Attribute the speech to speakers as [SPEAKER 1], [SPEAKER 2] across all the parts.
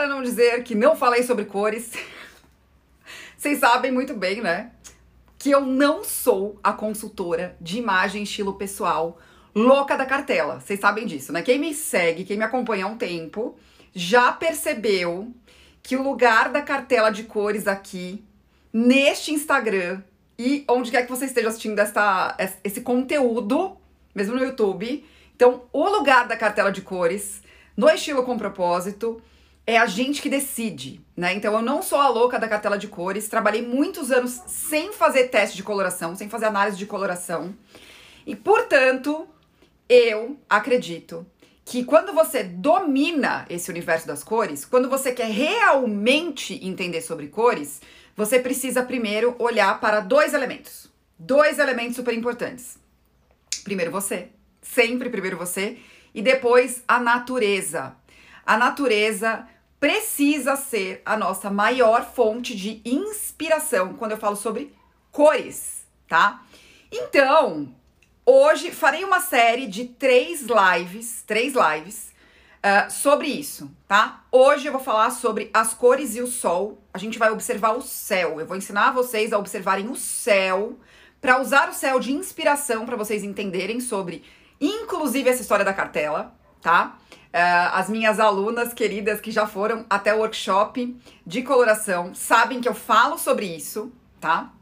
[SPEAKER 1] para não dizer que não falei sobre cores, vocês sabem muito bem, né? Que eu não sou a consultora de imagem estilo pessoal louca da cartela. Vocês sabem disso, né? Quem me segue, quem me acompanha há um tempo, já percebeu que o lugar da cartela de cores aqui, neste Instagram e onde quer que você esteja assistindo esse conteúdo, mesmo no YouTube. Então, o lugar da cartela de cores, no estilo com propósito, é a gente que decide, né? Então eu não sou a louca da cartela de cores, trabalhei muitos anos sem fazer teste de coloração, sem fazer análise de coloração. E portanto, eu acredito que quando você domina esse universo das cores, quando você quer realmente entender sobre cores, você precisa primeiro olhar para dois elementos. Dois elementos super importantes. Primeiro você, sempre primeiro você, e depois a natureza. A natureza precisa ser a nossa maior fonte de inspiração quando eu falo sobre cores, tá? Então, Hoje farei uma série de três lives, três lives, uh, sobre isso, tá? Hoje eu vou falar sobre as cores e o sol. A gente vai observar o céu. Eu vou ensinar vocês a observarem o céu, para usar o céu de inspiração para vocês entenderem sobre, inclusive, essa história da cartela, tá? Uh, as minhas alunas queridas que já foram até o workshop de coloração sabem que eu falo sobre isso, tá?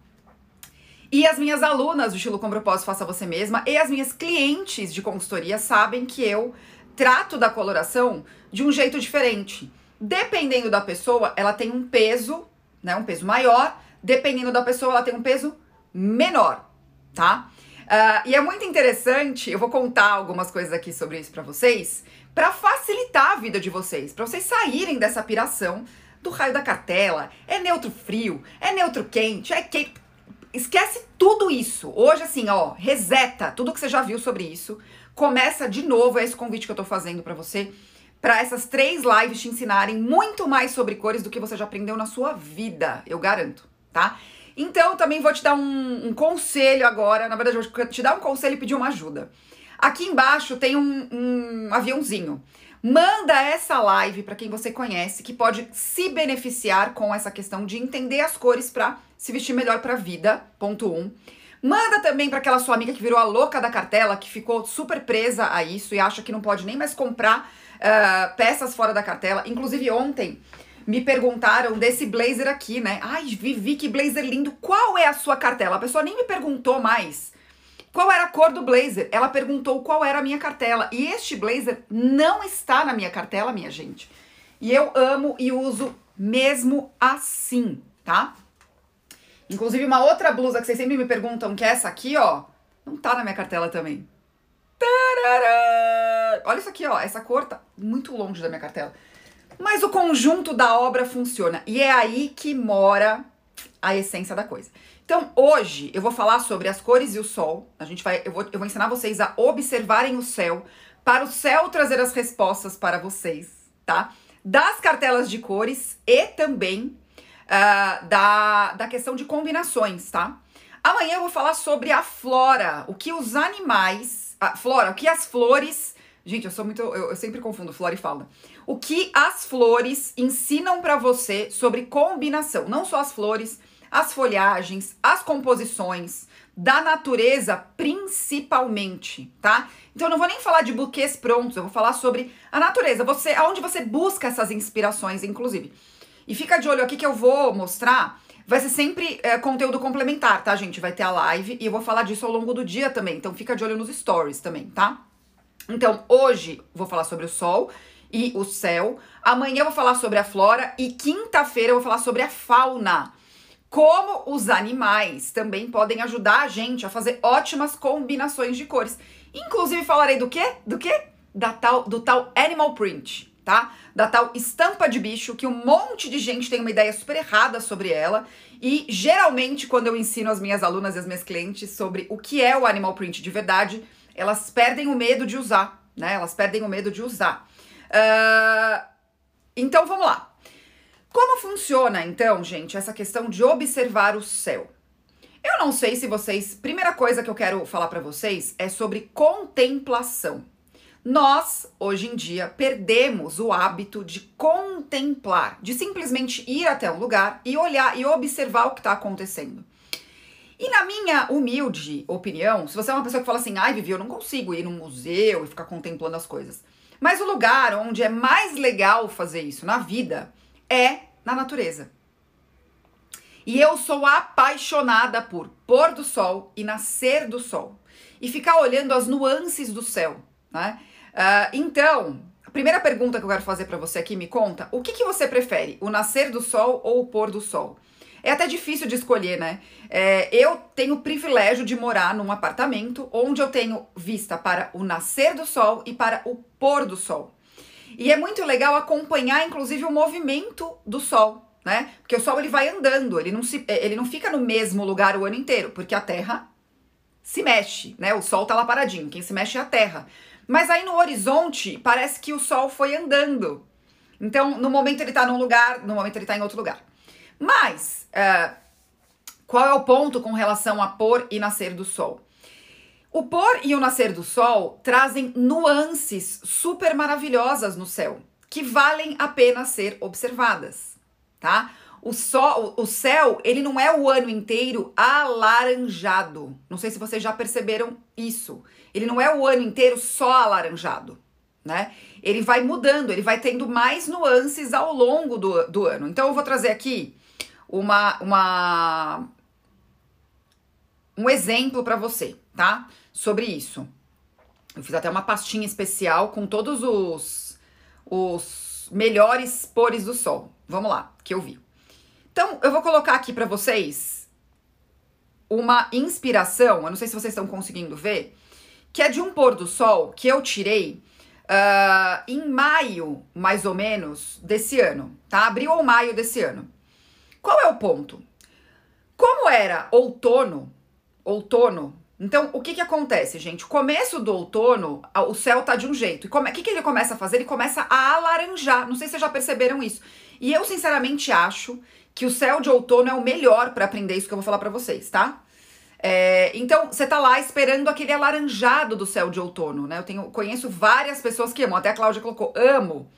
[SPEAKER 1] E as minhas alunas do estilo com propósito faça você mesma e as minhas clientes de consultoria sabem que eu trato da coloração de um jeito diferente. Dependendo da pessoa, ela tem um peso, né, um peso maior. Dependendo da pessoa, ela tem um peso menor, tá? Uh, e é muito interessante, eu vou contar algumas coisas aqui sobre isso para vocês, para facilitar a vida de vocês, para vocês saírem dessa piração do raio da cartela. É neutro frio, é neutro quente, é quente esquece tudo isso. Hoje, assim, ó, reseta tudo que você já viu sobre isso. Começa de novo, é esse convite que eu tô fazendo para você, para essas três lives te ensinarem muito mais sobre cores do que você já aprendeu na sua vida, eu garanto, tá? Então, também vou te dar um, um conselho agora. Na verdade, eu vou te dar um conselho e pedir uma ajuda. Aqui embaixo tem um, um aviãozinho. Manda essa live para quem você conhece que pode se beneficiar com essa questão de entender as cores para se vestir melhor para a vida. Ponto 1. Um. Manda também para aquela sua amiga que virou a louca da cartela, que ficou super presa a isso e acha que não pode nem mais comprar uh, peças fora da cartela. Inclusive ontem me perguntaram desse blazer aqui, né? Ai, Vivi, que blazer lindo. Qual é a sua cartela? A pessoa nem me perguntou mais qual era a cor do blazer? Ela perguntou qual era a minha cartela. E este blazer não está na minha cartela, minha gente. E eu amo e uso mesmo assim, tá? Inclusive, uma outra blusa que vocês sempre me perguntam, que é essa aqui, ó, não tá na minha cartela também. Tarará! Olha isso aqui, ó. Essa cor tá muito longe da minha cartela. Mas o conjunto da obra funciona. E é aí que mora a essência da coisa. Então, hoje eu vou falar sobre as cores e o sol. A gente vai, eu vou, eu vou ensinar vocês a observarem o céu, para o céu trazer as respostas para vocês, tá? Das cartelas de cores e também uh, da, da questão de combinações, tá? Amanhã eu vou falar sobre a flora, o que os animais, a flora, o que as flores, gente, eu sou muito, eu, eu sempre confundo flora e fauna. O que as flores ensinam para você sobre combinação, não só as flores, as folhagens, as composições da natureza principalmente, tá? Então eu não vou nem falar de buquês prontos, eu vou falar sobre a natureza, você, aonde você busca essas inspirações, inclusive. E fica de olho aqui que eu vou mostrar, vai ser sempre é, conteúdo complementar, tá, gente? Vai ter a live e eu vou falar disso ao longo do dia também, então fica de olho nos stories também, tá? Então, hoje vou falar sobre o sol e o céu, amanhã eu vou falar sobre a flora e quinta-feira eu vou falar sobre a fauna como os animais também podem ajudar a gente a fazer ótimas combinações de cores. Inclusive falarei do quê? Do quê? Da tal, do tal animal print, tá? Da tal estampa de bicho que um monte de gente tem uma ideia super errada sobre ela e geralmente quando eu ensino as minhas alunas e as minhas clientes sobre o que é o animal print de verdade, elas perdem o medo de usar, né? Elas perdem o medo de usar. Uh, então vamos lá. Como funciona então, gente, essa questão de observar o céu? Eu não sei se vocês. Primeira coisa que eu quero falar para vocês é sobre contemplação. Nós, hoje em dia, perdemos o hábito de contemplar, de simplesmente ir até um lugar e olhar e observar o que está acontecendo. E na minha humilde opinião, se você é uma pessoa que fala assim, ai, Vivi, eu não consigo ir num museu e ficar contemplando as coisas. Mas o lugar onde é mais legal fazer isso na vida é na natureza. E eu sou apaixonada por pôr do sol e nascer do sol. E ficar olhando as nuances do céu, né? Uh, então, a primeira pergunta que eu quero fazer para você aqui, me conta, o que, que você prefere, o nascer do sol ou o pôr do sol? É até difícil de escolher, né? É, eu tenho o privilégio de morar num apartamento onde eu tenho vista para o nascer do sol e para o pôr do sol. E é muito legal acompanhar, inclusive, o movimento do sol, né? Porque o sol ele vai andando, ele não, se, ele não fica no mesmo lugar o ano inteiro, porque a Terra se mexe, né? O sol tá lá paradinho, quem se mexe é a Terra. Mas aí no horizonte parece que o sol foi andando. Então, no momento ele tá num lugar, no momento ele tá em outro lugar. Mas, uh, qual é o ponto com relação a pôr e nascer do sol? O pôr e o nascer do sol trazem nuances super maravilhosas no céu, que valem a pena ser observadas, tá? O, sol, o céu, ele não é o ano inteiro alaranjado. Não sei se vocês já perceberam isso. Ele não é o ano inteiro só alaranjado, né? Ele vai mudando, ele vai tendo mais nuances ao longo do, do ano. Então eu vou trazer aqui uma, uma um exemplo para você, tá? Sobre isso. Eu fiz até uma pastinha especial com todos os, os melhores pores do sol. Vamos lá, que eu vi. Então, eu vou colocar aqui para vocês uma inspiração, eu não sei se vocês estão conseguindo ver, que é de um pôr do sol que eu tirei uh, em maio, mais ou menos, desse ano, tá? Abril ou maio desse ano. Qual é o ponto? Como era outono, outono, então o que que acontece, gente? Começo do outono, o céu tá de um jeito. E o que que ele começa a fazer? Ele começa a alaranjar. Não sei se vocês já perceberam isso. E eu sinceramente acho que o céu de outono é o melhor para aprender isso que eu vou falar para vocês, tá? É, então, você tá lá esperando aquele alaranjado do céu de outono, né? Eu tenho, conheço várias pessoas que amam, até a Cláudia colocou, amo.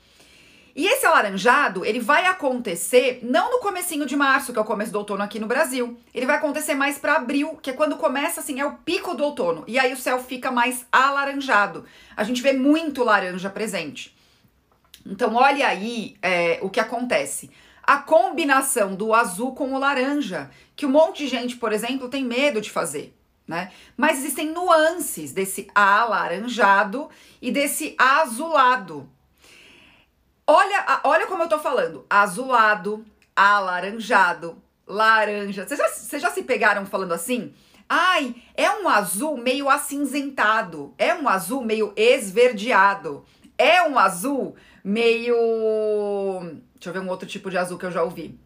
[SPEAKER 1] E esse alaranjado, ele vai acontecer não no comecinho de março, que é o começo do outono aqui no Brasil. Ele vai acontecer mais para abril, que é quando começa assim, é o pico do outono. E aí o céu fica mais alaranjado. A gente vê muito laranja presente. Então, olha aí é, o que acontece. A combinação do azul com o laranja, que um monte de gente, por exemplo, tem medo de fazer. Né? Mas existem nuances desse alaranjado e desse azulado. Olha, olha como eu tô falando: azulado, alaranjado, laranja. Vocês já, vocês já se pegaram falando assim? Ai, é um azul meio acinzentado, é um azul meio esverdeado, é um azul meio. Deixa eu ver um outro tipo de azul que eu já ouvi.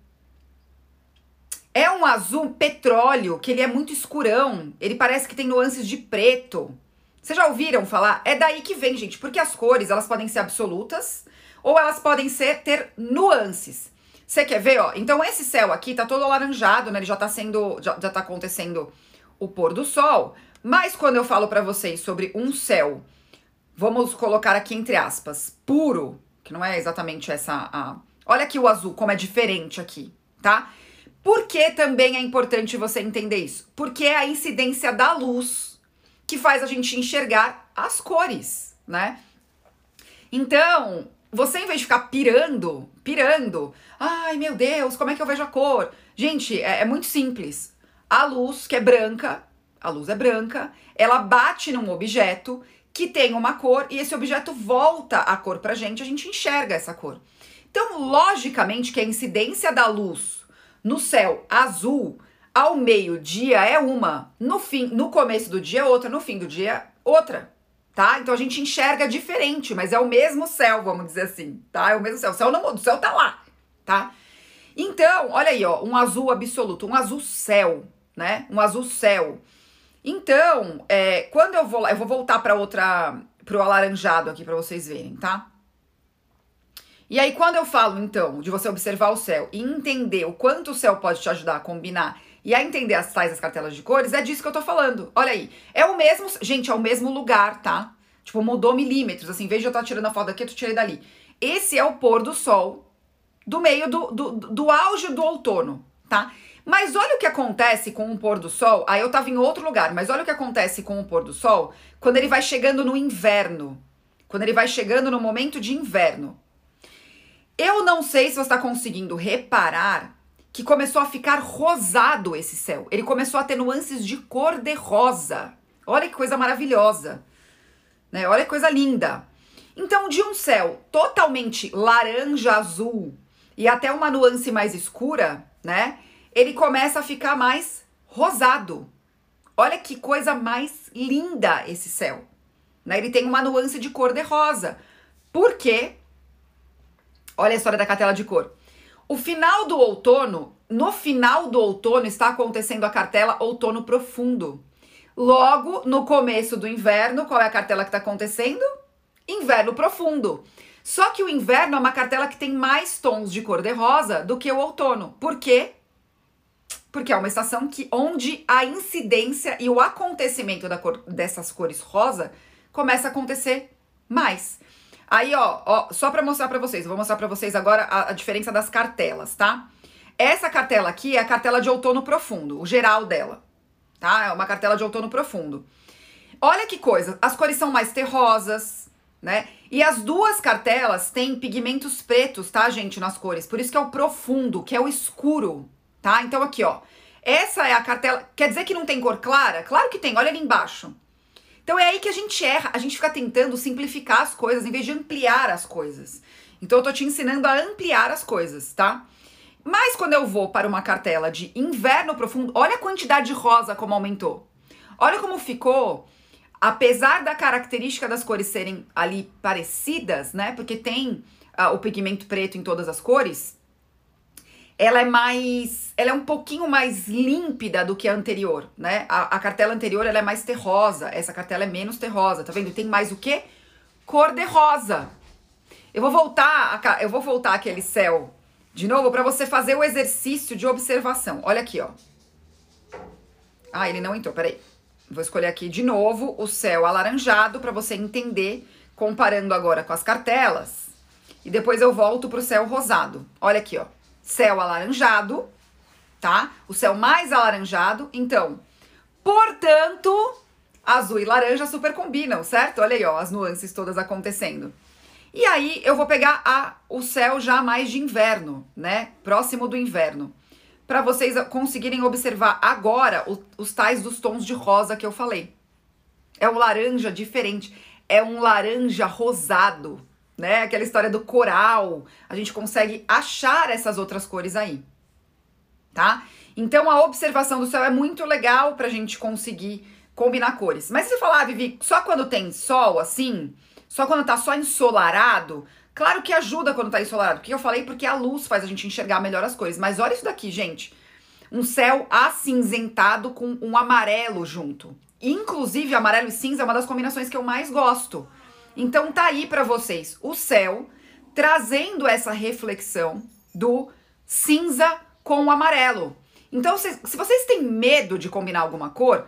[SPEAKER 1] É um azul petróleo, que ele é muito escurão, ele parece que tem nuances de preto. Vocês já ouviram falar? É daí que vem, gente, porque as cores, elas podem ser absolutas, ou elas podem ser ter nuances. Você quer ver, ó? Então esse céu aqui tá todo alaranjado, né? Ele já tá sendo já, já tá acontecendo o pôr do sol, mas quando eu falo para vocês sobre um céu, vamos colocar aqui entre aspas, puro, que não é exatamente essa a Olha aqui o azul como é diferente aqui, tá? Por que também é importante você entender isso? Porque é a incidência da luz que faz a gente enxergar as cores, né? Então, você, em vez de ficar pirando, pirando, ai meu Deus, como é que eu vejo a cor? Gente, é, é muito simples. A luz, que é branca, a luz é branca, ela bate num objeto que tem uma cor e esse objeto volta a cor pra gente, a gente enxerga essa cor. Então, logicamente que a incidência da luz no céu azul ao meio-dia é uma, no fim, no começo do dia é outra, no fim do dia outra tá? Então a gente enxerga diferente, mas é o mesmo céu, vamos dizer assim, tá? É o mesmo céu. O céu não muda, o céu tá lá, tá? Então, olha aí, ó, um azul absoluto, um azul céu, né? Um azul céu. Então, é, quando eu vou, eu vou voltar para outra, pro alaranjado aqui para vocês verem, tá? E aí, quando eu falo, então, de você observar o céu e entender o quanto o céu pode te ajudar a combinar e a entender as tais as cartelas de cores, é disso que eu tô falando. Olha aí, é o mesmo, gente, é o mesmo lugar, tá? Tipo, mudou milímetros. Assim, de eu estar tirando a foto daqui, eu tirei dali. Esse é o pôr do sol do meio do, do, do auge do outono, tá? Mas olha o que acontece com o pôr do sol. Aí eu tava em outro lugar, mas olha o que acontece com o pôr do sol quando ele vai chegando no inverno. Quando ele vai chegando no momento de inverno. Eu não sei se você está conseguindo reparar que começou a ficar rosado esse céu. Ele começou a ter nuances de cor de rosa. Olha que coisa maravilhosa. Né? Olha que coisa linda. Então, de um céu totalmente laranja azul e até uma nuance mais escura, né? Ele começa a ficar mais rosado. Olha que coisa mais linda esse céu. Né? Ele tem uma nuance de cor de rosa. Por quê? Olha a história da cartela de cor. O final do outono, no final do outono está acontecendo a cartela outono profundo. Logo, no começo do inverno, qual é a cartela que está acontecendo? Inverno profundo. Só que o inverno é uma cartela que tem mais tons de cor de rosa do que o outono. Por quê? Porque é uma estação que onde a incidência e o acontecimento da cor, dessas cores rosa começa a acontecer mais. Aí, ó, ó só para mostrar para vocês, vou mostrar para vocês agora a, a diferença das cartelas, tá? Essa cartela aqui é a cartela de outono profundo, o geral dela, tá? É uma cartela de outono profundo. Olha que coisa, as cores são mais terrosas, né? E as duas cartelas têm pigmentos pretos, tá, gente, nas cores. Por isso que é o profundo, que é o escuro, tá? Então aqui, ó. Essa é a cartela. Quer dizer que não tem cor clara? Claro que tem, olha ali embaixo. Então é aí que a gente erra, a gente fica tentando simplificar as coisas em vez de ampliar as coisas. Então eu tô te ensinando a ampliar as coisas, tá? Mas quando eu vou para uma cartela de inverno profundo, olha a quantidade de rosa como aumentou. Olha como ficou, apesar da característica das cores serem ali parecidas, né? Porque tem uh, o pigmento preto em todas as cores, ela é mais, ela é um pouquinho mais límpida do que a anterior, né? A, a, cartela anterior ela é mais terrosa, essa cartela é menos terrosa, tá vendo? Tem mais o quê? Cor de rosa. Eu vou voltar, a, eu vou voltar aquele céu de novo para você fazer o exercício de observação. Olha aqui, ó. Ah, ele não entrou, peraí. Vou escolher aqui de novo o céu alaranjado para você entender, comparando agora com as cartelas. E depois eu volto pro céu rosado. Olha aqui, ó céu alaranjado, tá? O céu mais alaranjado. Então, portanto, azul e laranja super combinam, certo? Olha aí, ó, as nuances todas acontecendo. E aí eu vou pegar a, o céu já mais de inverno, né? Próximo do inverno. Para vocês conseguirem observar agora o, os tais dos tons de rosa que eu falei. É um laranja diferente, é um laranja rosado, né? Aquela história do coral, a gente consegue achar essas outras cores aí, tá? Então a observação do céu é muito legal pra gente conseguir combinar cores. Mas se falar, ah, Vivi, só quando tem sol assim, só quando tá só ensolarado, claro que ajuda quando tá ensolarado. Porque eu falei porque a luz faz a gente enxergar melhor as cores. Mas olha isso daqui, gente. Um céu acinzentado com um amarelo junto. Inclusive, amarelo e cinza é uma das combinações que eu mais gosto. Então tá aí para vocês o céu trazendo essa reflexão do cinza com o amarelo. Então, se, se vocês têm medo de combinar alguma cor,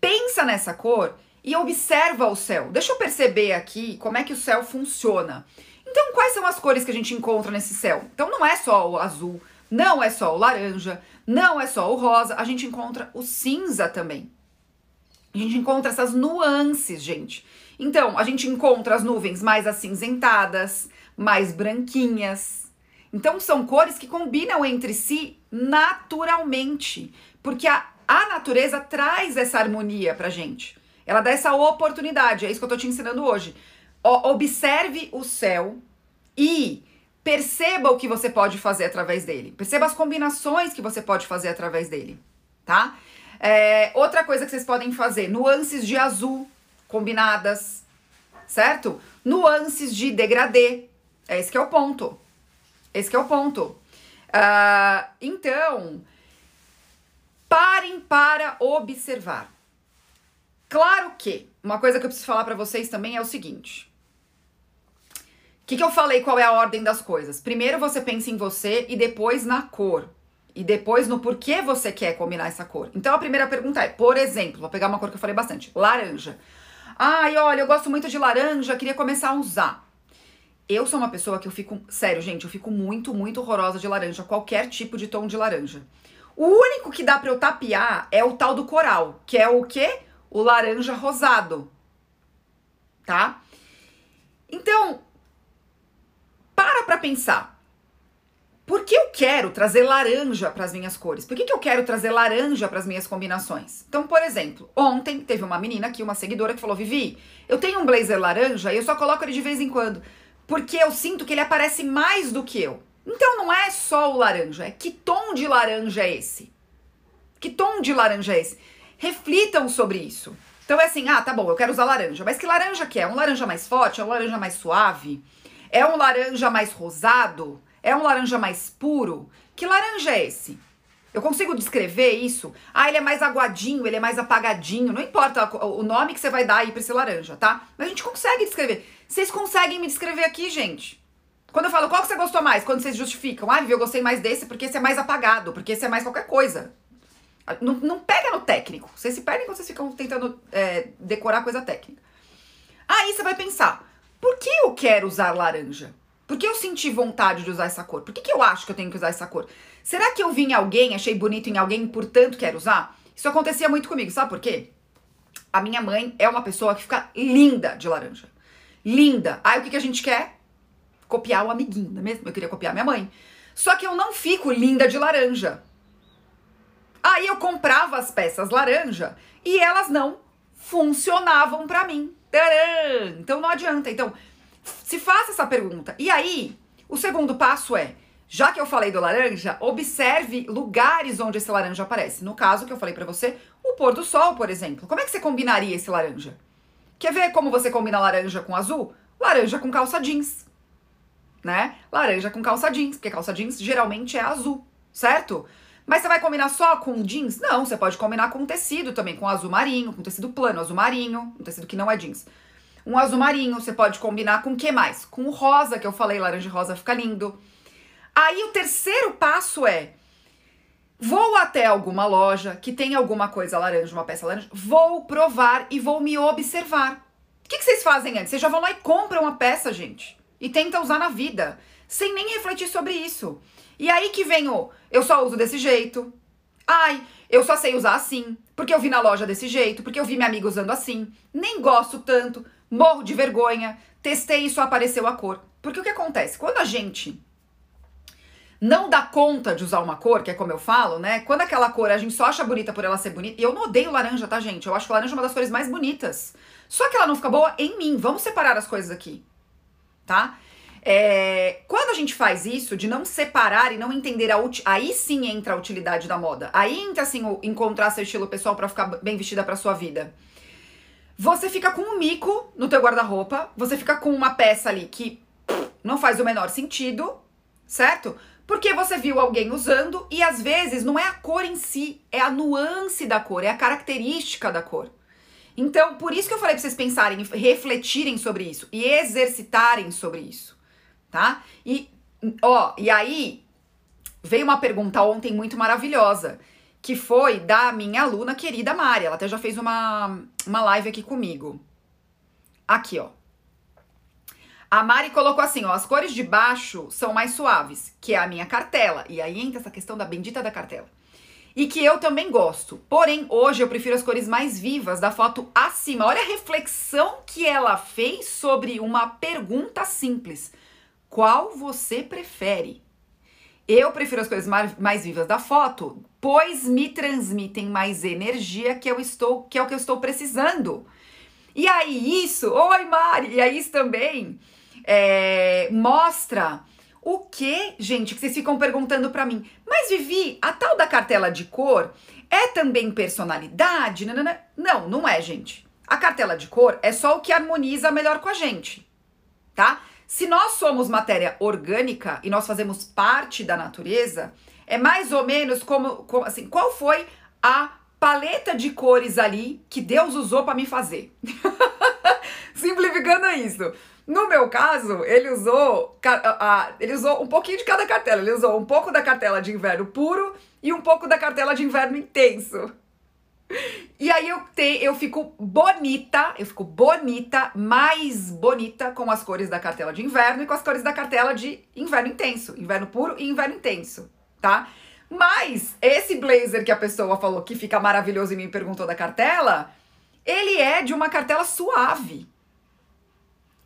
[SPEAKER 1] pensa nessa cor e observa o céu. Deixa eu perceber aqui como é que o céu funciona. Então, quais são as cores que a gente encontra nesse céu? Então, não é só o azul, não é só o laranja, não é só o rosa, a gente encontra o cinza também. A gente encontra essas nuances, gente. Então, a gente encontra as nuvens mais acinzentadas, mais branquinhas. Então, são cores que combinam entre si naturalmente, porque a, a natureza traz essa harmonia pra gente. Ela dá essa oportunidade, é isso que eu tô te ensinando hoje. O, observe o céu e perceba o que você pode fazer através dele. Perceba as combinações que você pode fazer através dele, tá? É, outra coisa que vocês podem fazer, nuances de azul combinadas, certo? Nuances de degradê. Esse que é o ponto. Esse que é o ponto. Uh, então, parem para observar. Claro que uma coisa que eu preciso falar para vocês também é o seguinte. O que, que eu falei? Qual é a ordem das coisas? Primeiro você pensa em você e depois na cor. E depois no porquê você quer combinar essa cor. Então a primeira pergunta é, por exemplo, vou pegar uma cor que eu falei bastante: laranja. Ai, olha, eu gosto muito de laranja, queria começar a usar. Eu sou uma pessoa que eu fico, sério, gente, eu fico muito, muito horrorosa de laranja, qualquer tipo de tom de laranja. O único que dá para eu tapear é o tal do coral, que é o quê? O laranja rosado. Tá? Então, para pra pensar. Por que eu quero trazer laranja para as minhas cores? Por que, que eu quero trazer laranja para as minhas combinações? Então, por exemplo, ontem teve uma menina aqui, uma seguidora, que falou: Vivi, eu tenho um blazer laranja e eu só coloco ele de vez em quando, porque eu sinto que ele aparece mais do que eu. Então não é só o laranja, é que tom de laranja é esse? Que tom de laranja é esse? Reflitam sobre isso. Então é assim, ah, tá bom, eu quero usar laranja, mas que laranja que é? Um laranja mais forte? É um laranja mais suave? É um laranja mais rosado? É um laranja mais puro? Que laranja é esse? Eu consigo descrever isso? Ah, ele é mais aguadinho, ele é mais apagadinho. Não importa o nome que você vai dar aí pra esse laranja, tá? Mas a gente consegue descrever. Vocês conseguem me descrever aqui, gente? Quando eu falo qual que você gostou mais, quando vocês justificam, ah, eu gostei mais desse porque esse é mais apagado, porque esse é mais qualquer coisa. Não, não pega no técnico. Vocês se perdem quando vocês ficam tentando é, decorar coisa técnica. Aí você vai pensar, por que eu quero usar laranja? Por que eu senti vontade de usar essa cor? Por que, que eu acho que eu tenho que usar essa cor? Será que eu vi em alguém, achei bonito em alguém, portanto quero usar? Isso acontecia muito comigo, sabe por quê? A minha mãe é uma pessoa que fica linda de laranja. Linda. Aí o que, que a gente quer? Copiar o amiguinho, não é mesmo? Eu queria copiar minha mãe. Só que eu não fico linda de laranja. Aí eu comprava as peças laranja e elas não funcionavam para mim. Tcharam! Então não adianta. Então, se faça essa pergunta. E aí, o segundo passo é, já que eu falei do laranja, observe lugares onde esse laranja aparece. No caso que eu falei para você, o pôr do sol, por exemplo. Como é que você combinaria esse laranja? Quer ver como você combina laranja com azul? Laranja com calça jeans. Né? Laranja com calça jeans, porque calça jeans geralmente é azul, certo? Mas você vai combinar só com jeans? Não, você pode combinar com tecido também, com azul marinho, com tecido plano, azul marinho, um tecido que não é jeans. Um azul marinho, você pode combinar com o que mais? Com o rosa, que eu falei, laranja e rosa fica lindo. Aí o terceiro passo é: vou até alguma loja que tem alguma coisa laranja, uma peça laranja, vou provar e vou me observar. O que, que vocês fazem antes? Vocês já vão lá e compram uma peça, gente, e tenta usar na vida, sem nem refletir sobre isso. E aí que vem o eu só uso desse jeito. Ai, eu só sei usar assim, porque eu vi na loja desse jeito, porque eu vi minha amiga usando assim. Nem gosto tanto morro de vergonha, testei e só apareceu a cor. Porque o que acontece? Quando a gente não dá conta de usar uma cor, que é como eu falo, né? Quando aquela cor a gente só acha bonita por ela ser bonita. E eu não odeio laranja, tá, gente? Eu acho que laranja é uma das cores mais bonitas. Só que ela não fica boa em mim. Vamos separar as coisas aqui, tá? É, quando a gente faz isso, de não separar e não entender a aí sim entra a utilidade da moda. Aí entra assim o encontrar seu estilo pessoal para ficar bem vestida para sua vida. Você fica com um mico no teu guarda-roupa, você fica com uma peça ali que não faz o menor sentido, certo? Porque você viu alguém usando e às vezes não é a cor em si, é a nuance da cor, é a característica da cor. Então, por isso que eu falei pra vocês pensarem, refletirem sobre isso e exercitarem sobre isso, tá? E ó, e aí veio uma pergunta ontem muito maravilhosa que foi da minha aluna querida Mari. Ela até já fez uma, uma live aqui comigo. Aqui, ó. A Mari colocou assim, ó, as cores de baixo são mais suaves, que é a minha cartela. E aí entra essa questão da bendita da cartela. E que eu também gosto. Porém, hoje eu prefiro as cores mais vivas da foto acima. Olha a reflexão que ela fez sobre uma pergunta simples. Qual você prefere? Eu prefiro as cores mais, mais vivas da foto, pois me transmitem mais energia que eu estou, que é o que eu estou precisando. E aí isso, oi Mari, e aí isso também é, mostra o que, gente, que vocês ficam perguntando para mim. Mas Vivi, a tal da cartela de cor é também personalidade? Nanana? Não, não é, gente. A cartela de cor é só o que harmoniza melhor com a gente, tá? Se nós somos matéria orgânica e nós fazemos parte da natureza, é mais ou menos como, como assim, qual foi a paleta de cores ali que Deus usou para me fazer? Simplificando isso. No meu caso, ele usou, ele usou um pouquinho de cada cartela. Ele usou um pouco da cartela de inverno puro e um pouco da cartela de inverno intenso. E aí eu, te, eu fico bonita, eu fico bonita, mais bonita com as cores da cartela de inverno e com as cores da cartela de inverno intenso, inverno puro e inverno intenso, tá? Mas esse blazer que a pessoa falou que fica maravilhoso e me perguntou da cartela, ele é de uma cartela suave.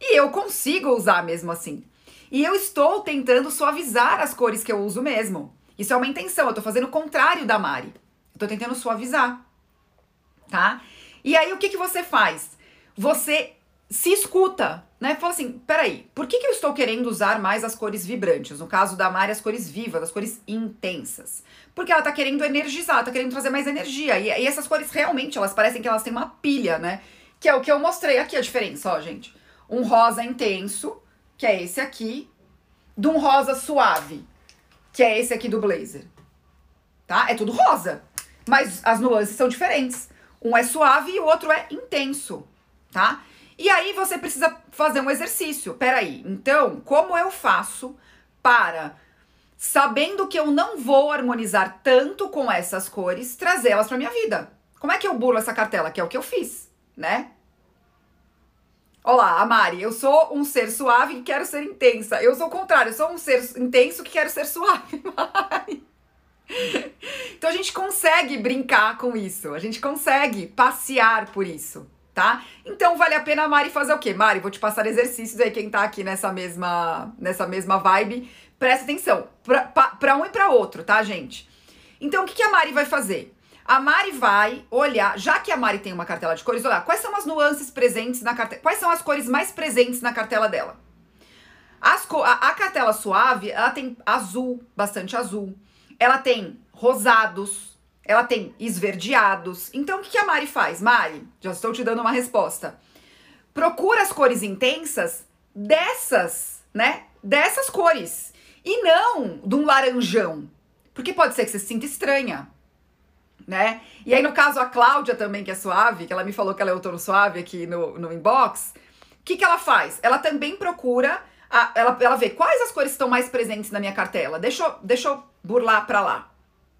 [SPEAKER 1] E eu consigo usar mesmo assim. E eu estou tentando suavizar as cores que eu uso mesmo. Isso é uma intenção, eu tô fazendo o contrário da Mari. Eu tô tentando suavizar tá? E aí o que, que você faz? Você se escuta, né? Fala assim, peraí, por que, que eu estou querendo usar mais as cores vibrantes? No caso da Mari, as cores vivas, as cores intensas. Porque ela tá querendo energizar, tá querendo trazer mais energia. E, e essas cores realmente, elas parecem que elas têm uma pilha, né? Que é o que eu mostrei aqui, a diferença, ó, gente. Um rosa intenso, que é esse aqui, de um rosa suave, que é esse aqui do blazer. Tá? É tudo rosa. Mas as nuances são diferentes. Um é suave e o outro é intenso, tá? E aí você precisa fazer um exercício. Peraí, então, como eu faço para, sabendo que eu não vou harmonizar tanto com essas cores, trazê-las para minha vida? Como é que eu burlo essa cartela? Que é o que eu fiz, né? Olá, a Mari, eu sou um ser suave que quero ser intensa. Eu sou o contrário, eu sou um ser intenso que quero ser suave, Mari. Então a gente consegue brincar com isso, a gente consegue passear por isso, tá? Então vale a pena a Mari fazer o quê? Mari, vou te passar exercícios aí, quem tá aqui nessa mesma, nessa mesma vibe, presta atenção, pra, pra, pra um e pra outro, tá, gente? Então o que, que a Mari vai fazer? A Mari vai olhar, já que a Mari tem uma cartela de cores, olhar quais são as nuances presentes na cartela, quais são as cores mais presentes na cartela dela. As, a, a cartela suave, ela tem azul, bastante azul ela tem rosados, ela tem esverdeados. Então o que a Mari faz? Mari, já estou te dando uma resposta. Procura as cores intensas dessas, né? Dessas cores. E não de um laranjão. Porque pode ser que você se sinta estranha, né? E aí, no caso, a Cláudia também, que é suave, que ela me falou que ela é outono suave aqui no, no inbox, o que, que ela faz? Ela também procura, a, ela, ela vê quais as cores estão mais presentes na minha cartela. Deixa deixa eu burlar pra lá,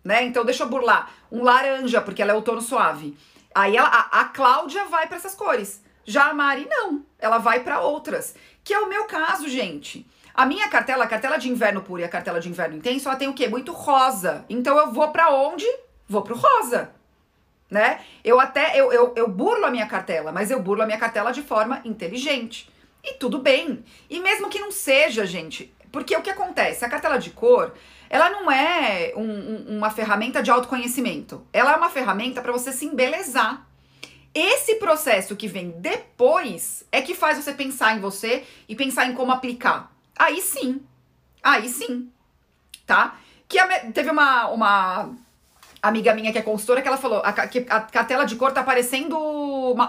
[SPEAKER 1] né? Então deixa eu burlar um laranja, porque ela é outono suave. Aí ela, a, a Cláudia vai para essas cores. Já a Mari não, ela vai para outras, que é o meu caso, gente. A minha cartela, a cartela de inverno puro e a cartela de inverno intenso, ela tem o quê? Muito rosa. Então eu vou para onde? Vou pro rosa. Né? Eu até eu, eu, eu burlo a minha cartela, mas eu burlo a minha cartela de forma inteligente. E tudo bem. E mesmo que não seja, gente, porque o que acontece? A cartela de cor, ela não é um, um, uma ferramenta de autoconhecimento. Ela é uma ferramenta para você se embelezar. Esse processo que vem depois é que faz você pensar em você e pensar em como aplicar. Aí sim. Aí sim. Tá? Que a, teve uma, uma amiga minha que é consultora que ela falou a, que a cartela de cor tá parecendo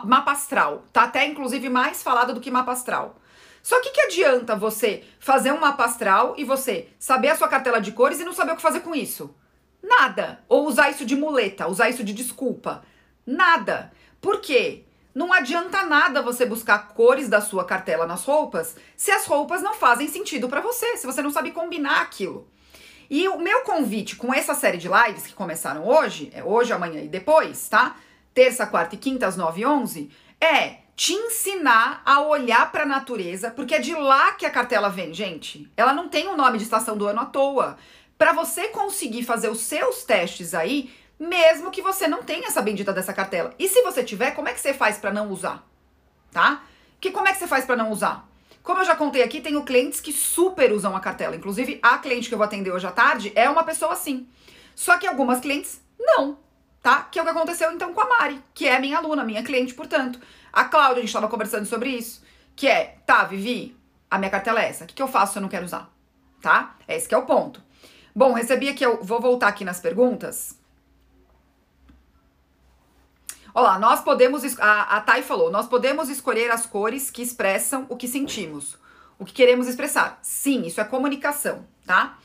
[SPEAKER 1] mapa astral. Tá até inclusive mais falada do que mapa astral. Só que que adianta você fazer um mapa astral e você saber a sua cartela de cores e não saber o que fazer com isso? Nada. Ou usar isso de muleta, usar isso de desculpa. Nada. Por quê? Não adianta nada você buscar cores da sua cartela nas roupas se as roupas não fazem sentido para você, se você não sabe combinar aquilo. E o meu convite com essa série de lives que começaram hoje, é hoje, amanhã e depois, tá? Terça, quarta e quinta às 9 e 11, é te ensinar a olhar para a natureza, porque é de lá que a cartela vem, gente. Ela não tem o nome de estação do ano à toa. Para você conseguir fazer os seus testes aí, mesmo que você não tenha essa bendita dessa cartela. E se você tiver, como é que você faz para não usar? Tá? Que como é que você faz para não usar? Como eu já contei aqui, tenho clientes que super usam a cartela. Inclusive, a cliente que eu vou atender hoje à tarde é uma pessoa assim. Só que algumas clientes não, tá? Que é o que aconteceu então com a Mari, que é minha aluna, minha cliente, portanto. A Cláudia, a gente estava conversando sobre isso, que é, tá, Vivi, a minha cartela é essa. O que, que eu faço se eu não quero usar? Tá? Esse que é o ponto. Bom, recebi aqui, eu vou voltar aqui nas perguntas. Olá, nós podemos. A, a Thay falou: nós podemos escolher as cores que expressam o que sentimos, o que queremos expressar. Sim, isso é comunicação, tá?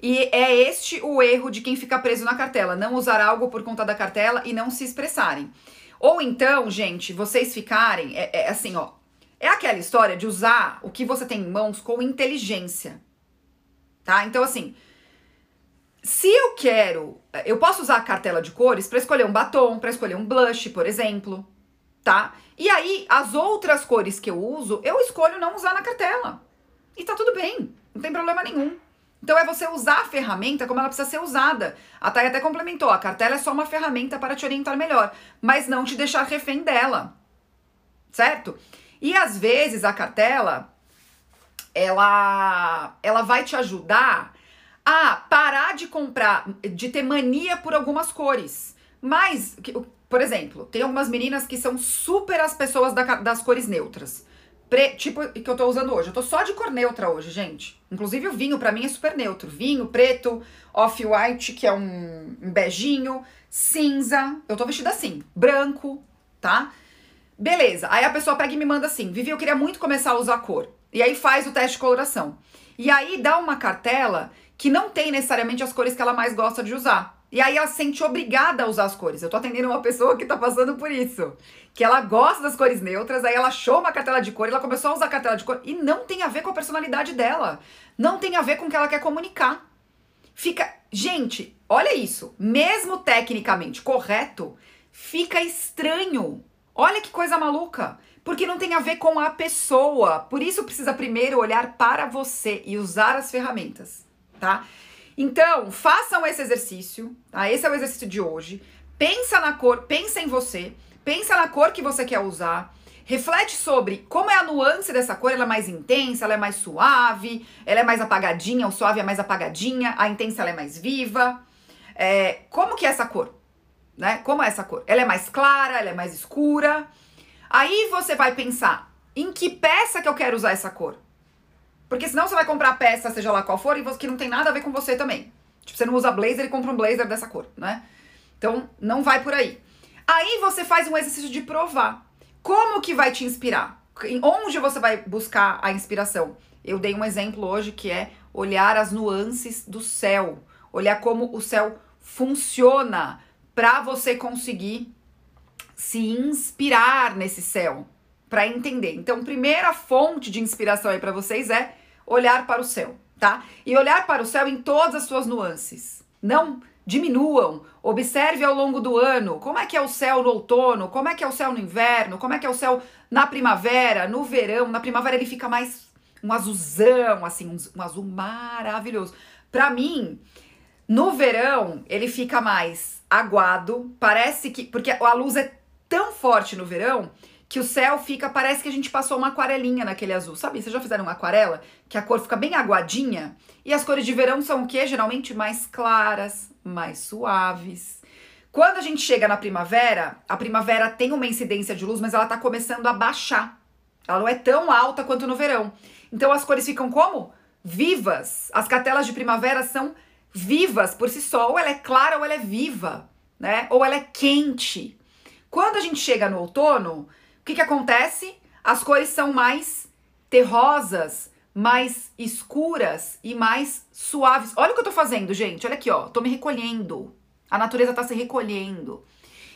[SPEAKER 1] E é este o erro de quem fica preso na cartela: não usar algo por conta da cartela e não se expressarem. Ou então, gente, vocês ficarem, é, é assim, ó. É aquela história de usar o que você tem em mãos com inteligência. Tá? Então, assim, se eu quero, eu posso usar a cartela de cores para escolher um batom, para escolher um blush, por exemplo, tá? E aí, as outras cores que eu uso, eu escolho não usar na cartela. E tá tudo bem, não tem problema nenhum. Então é você usar a ferramenta como ela precisa ser usada. A Thay até complementou, a cartela é só uma ferramenta para te orientar melhor, mas não te deixar refém dela. Certo? E às vezes a cartela ela ela vai te ajudar a parar de comprar, de ter mania por algumas cores. Mas, por exemplo, tem algumas meninas que são super as pessoas da, das cores neutras. Pre, tipo que eu tô usando hoje. Eu tô só de cor neutra hoje, gente. Inclusive o vinho para mim é super neutro. Vinho preto, off-white, que é um, um beijinho, cinza. Eu tô vestida assim, branco, tá? Beleza. Aí a pessoa pega e me manda assim: Vivi, eu queria muito começar a usar cor. E aí faz o teste de coloração. E aí dá uma cartela que não tem necessariamente as cores que ela mais gosta de usar. E aí ela se sente obrigada a usar as cores. Eu tô atendendo uma pessoa que tá passando por isso. Que ela gosta das cores neutras, aí ela achou uma cartela de cor ela começou a usar a cartela de cor. E não tem a ver com a personalidade dela. Não tem a ver com o que ela quer comunicar. Fica. Gente, olha isso. Mesmo tecnicamente correto, fica estranho. Olha que coisa maluca. Porque não tem a ver com a pessoa. Por isso precisa primeiro olhar para você e usar as ferramentas, tá? Então, façam esse exercício, tá? Esse é o exercício de hoje. Pensa na cor, pensa em você, pensa na cor que você quer usar. Reflete sobre como é a nuance dessa cor, ela é mais intensa, ela é mais suave, ela é mais apagadinha, o suave é mais apagadinha, a intensa é mais viva. É, como que é essa cor? Né? Como é essa cor? Ela é mais clara, ela é mais escura. Aí você vai pensar, em que peça que eu quero usar essa cor? Porque senão você vai comprar peça, seja lá qual for, e que não tem nada a ver com você também. Tipo, você não usa blazer e compra um blazer dessa cor, né? Então, não vai por aí. Aí você faz um exercício de provar. Como que vai te inspirar? Onde você vai buscar a inspiração? Eu dei um exemplo hoje que é olhar as nuances do céu, olhar como o céu funciona para você conseguir se inspirar nesse céu, para entender. Então, primeira fonte de inspiração aí para vocês é olhar para o céu, tá? E olhar para o céu em todas as suas nuances. Não diminuam. Observe ao longo do ano como é que é o céu no outono, como é que é o céu no inverno, como é que é o céu na primavera, no verão. Na primavera ele fica mais um azulzão, assim, um, azul maravilhoso. Para mim, no verão ele fica mais aguado, parece que porque a luz é tão forte no verão que o céu fica, parece que a gente passou uma aquarelinha naquele azul. Sabe? Vocês já fizeram uma aquarela? Que a cor fica bem aguadinha? E as cores de verão são o quê? Geralmente mais claras, mais suaves. Quando a gente chega na primavera, a primavera tem uma incidência de luz, mas ela tá começando a baixar. Ela não é tão alta quanto no verão. Então as cores ficam como? Vivas. As cartelas de primavera são vivas por si só. Ou ela é clara ou ela é viva, né? Ou ela é quente. Quando a gente chega no outono, o que, que acontece? As cores são mais terrosas, mais escuras e mais suaves. Olha o que eu tô fazendo, gente. Olha aqui, ó. Tô me recolhendo. A natureza tá se recolhendo.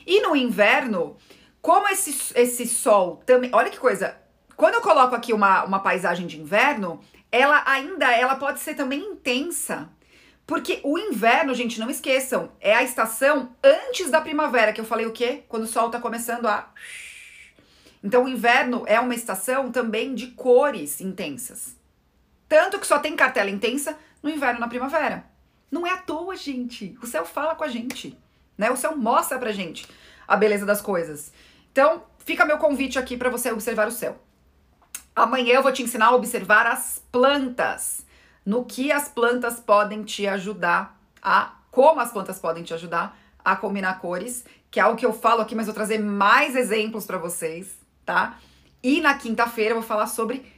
[SPEAKER 1] E no inverno, como esse, esse sol também. Olha que coisa. Quando eu coloco aqui uma, uma paisagem de inverno, ela ainda ela pode ser também intensa. Porque o inverno, gente, não esqueçam, é a estação antes da primavera, que eu falei o quê? Quando o sol tá começando a então, o inverno é uma estação também de cores intensas. Tanto que só tem cartela intensa no inverno e na primavera. Não é à toa, gente. O céu fala com a gente, né? O céu mostra pra gente a beleza das coisas. Então, fica meu convite aqui para você observar o céu. Amanhã eu vou te ensinar a observar as plantas. No que as plantas podem te ajudar a como as plantas podem te ajudar a combinar cores, que é algo que eu falo aqui, mas vou trazer mais exemplos para vocês tá? E na quinta-feira eu vou falar sobre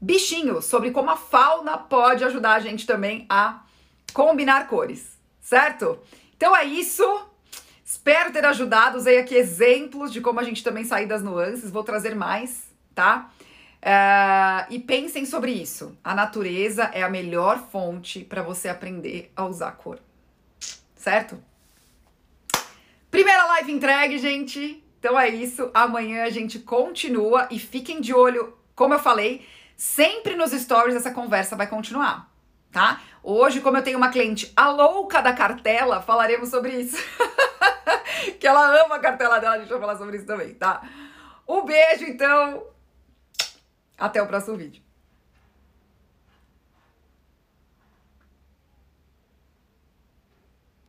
[SPEAKER 1] bichinhos, sobre como a fauna pode ajudar a gente também a combinar cores, certo? Então é isso. Espero ter ajudado. Usei aqui exemplos de como a gente também sair das nuances. Vou trazer mais, tá? Uh, e pensem sobre isso. A natureza é a melhor fonte para você aprender a usar cor, certo? Primeira live entregue, gente. Então é isso. Amanhã a gente continua e fiquem de olho, como eu falei, sempre nos stories essa conversa vai continuar, tá? Hoje, como eu tenho uma cliente a louca da cartela, falaremos sobre isso. que ela ama a cartela dela, a gente vai falar sobre isso também, tá? Um beijo, então. Até o próximo vídeo.